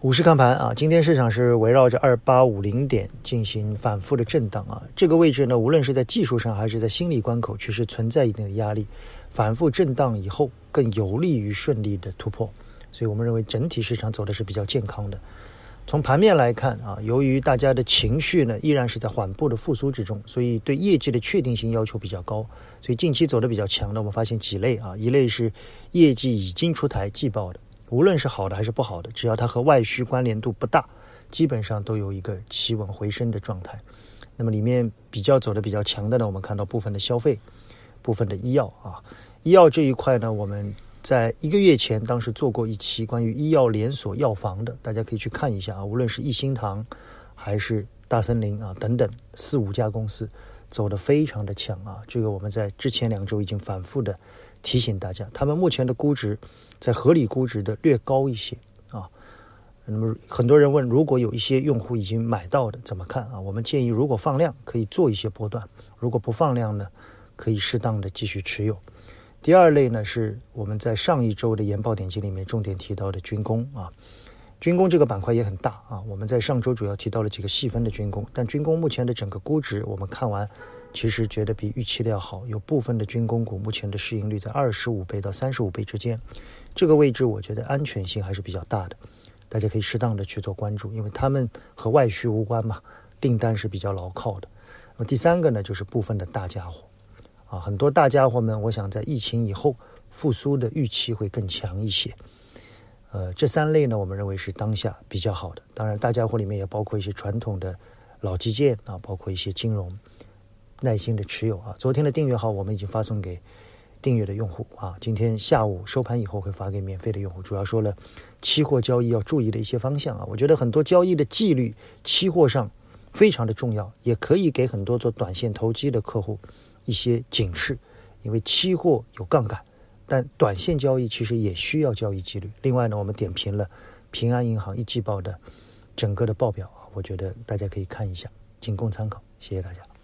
股市看盘啊，今天市场是围绕着二八五零点进行反复的震荡啊。这个位置呢，无论是在技术上还是在心理关口，确实存在一定的压力。反复震荡以后，更有利于顺利的突破。所以我们认为整体市场走的是比较健康的。从盘面来看啊，由于大家的情绪呢依然是在缓步的复苏之中，所以对业绩的确定性要求比较高。所以近期走的比较强的，我们发现几类啊，一类是业绩已经出台季报的。无论是好的还是不好的，只要它和外需关联度不大，基本上都有一个企稳回升的状态。那么里面比较走的比较强的呢，我们看到部分的消费、部分的医药啊，医药这一块呢，我们在一个月前当时做过一期关于医药连锁药房的，大家可以去看一下啊。无论是益心堂还是大森林啊等等四五家公司走的非常的强啊。这个我们在之前两周已经反复的提醒大家，他们目前的估值。在合理估值的略高一些啊，那么很多人问，如果有一些用户已经买到的怎么看啊？我们建议，如果放量可以做一些波段，如果不放量呢，可以适当的继续持有。第二类呢，是我们在上一周的研报点击里面重点提到的军工啊，军工这个板块也很大啊。我们在上周主要提到了几个细分的军工，但军工目前的整个估值，我们看完。其实觉得比预期的要好，有部分的军工股目前的市盈率在二十五倍到三十五倍之间，这个位置我觉得安全性还是比较大的，大家可以适当的去做关注，因为他们和外需无关嘛，订单是比较牢靠的。那第三个呢，就是部分的大家伙，啊，很多大家伙们，我想在疫情以后复苏的预期会更强一些。呃，这三类呢，我们认为是当下比较好的。当然，大家伙里面也包括一些传统的老基建啊，包括一些金融。耐心的持有啊！昨天的订阅号我们已经发送给订阅的用户啊，今天下午收盘以后会发给免费的用户。主要说了期货交易要注意的一些方向啊，我觉得很多交易的纪律，期货上非常的重要，也可以给很多做短线投机的客户一些警示。因为期货有杠杆，但短线交易其实也需要交易纪律。另外呢，我们点评了平安银行一季报的整个的报表啊，我觉得大家可以看一下，仅供参考。谢谢大家。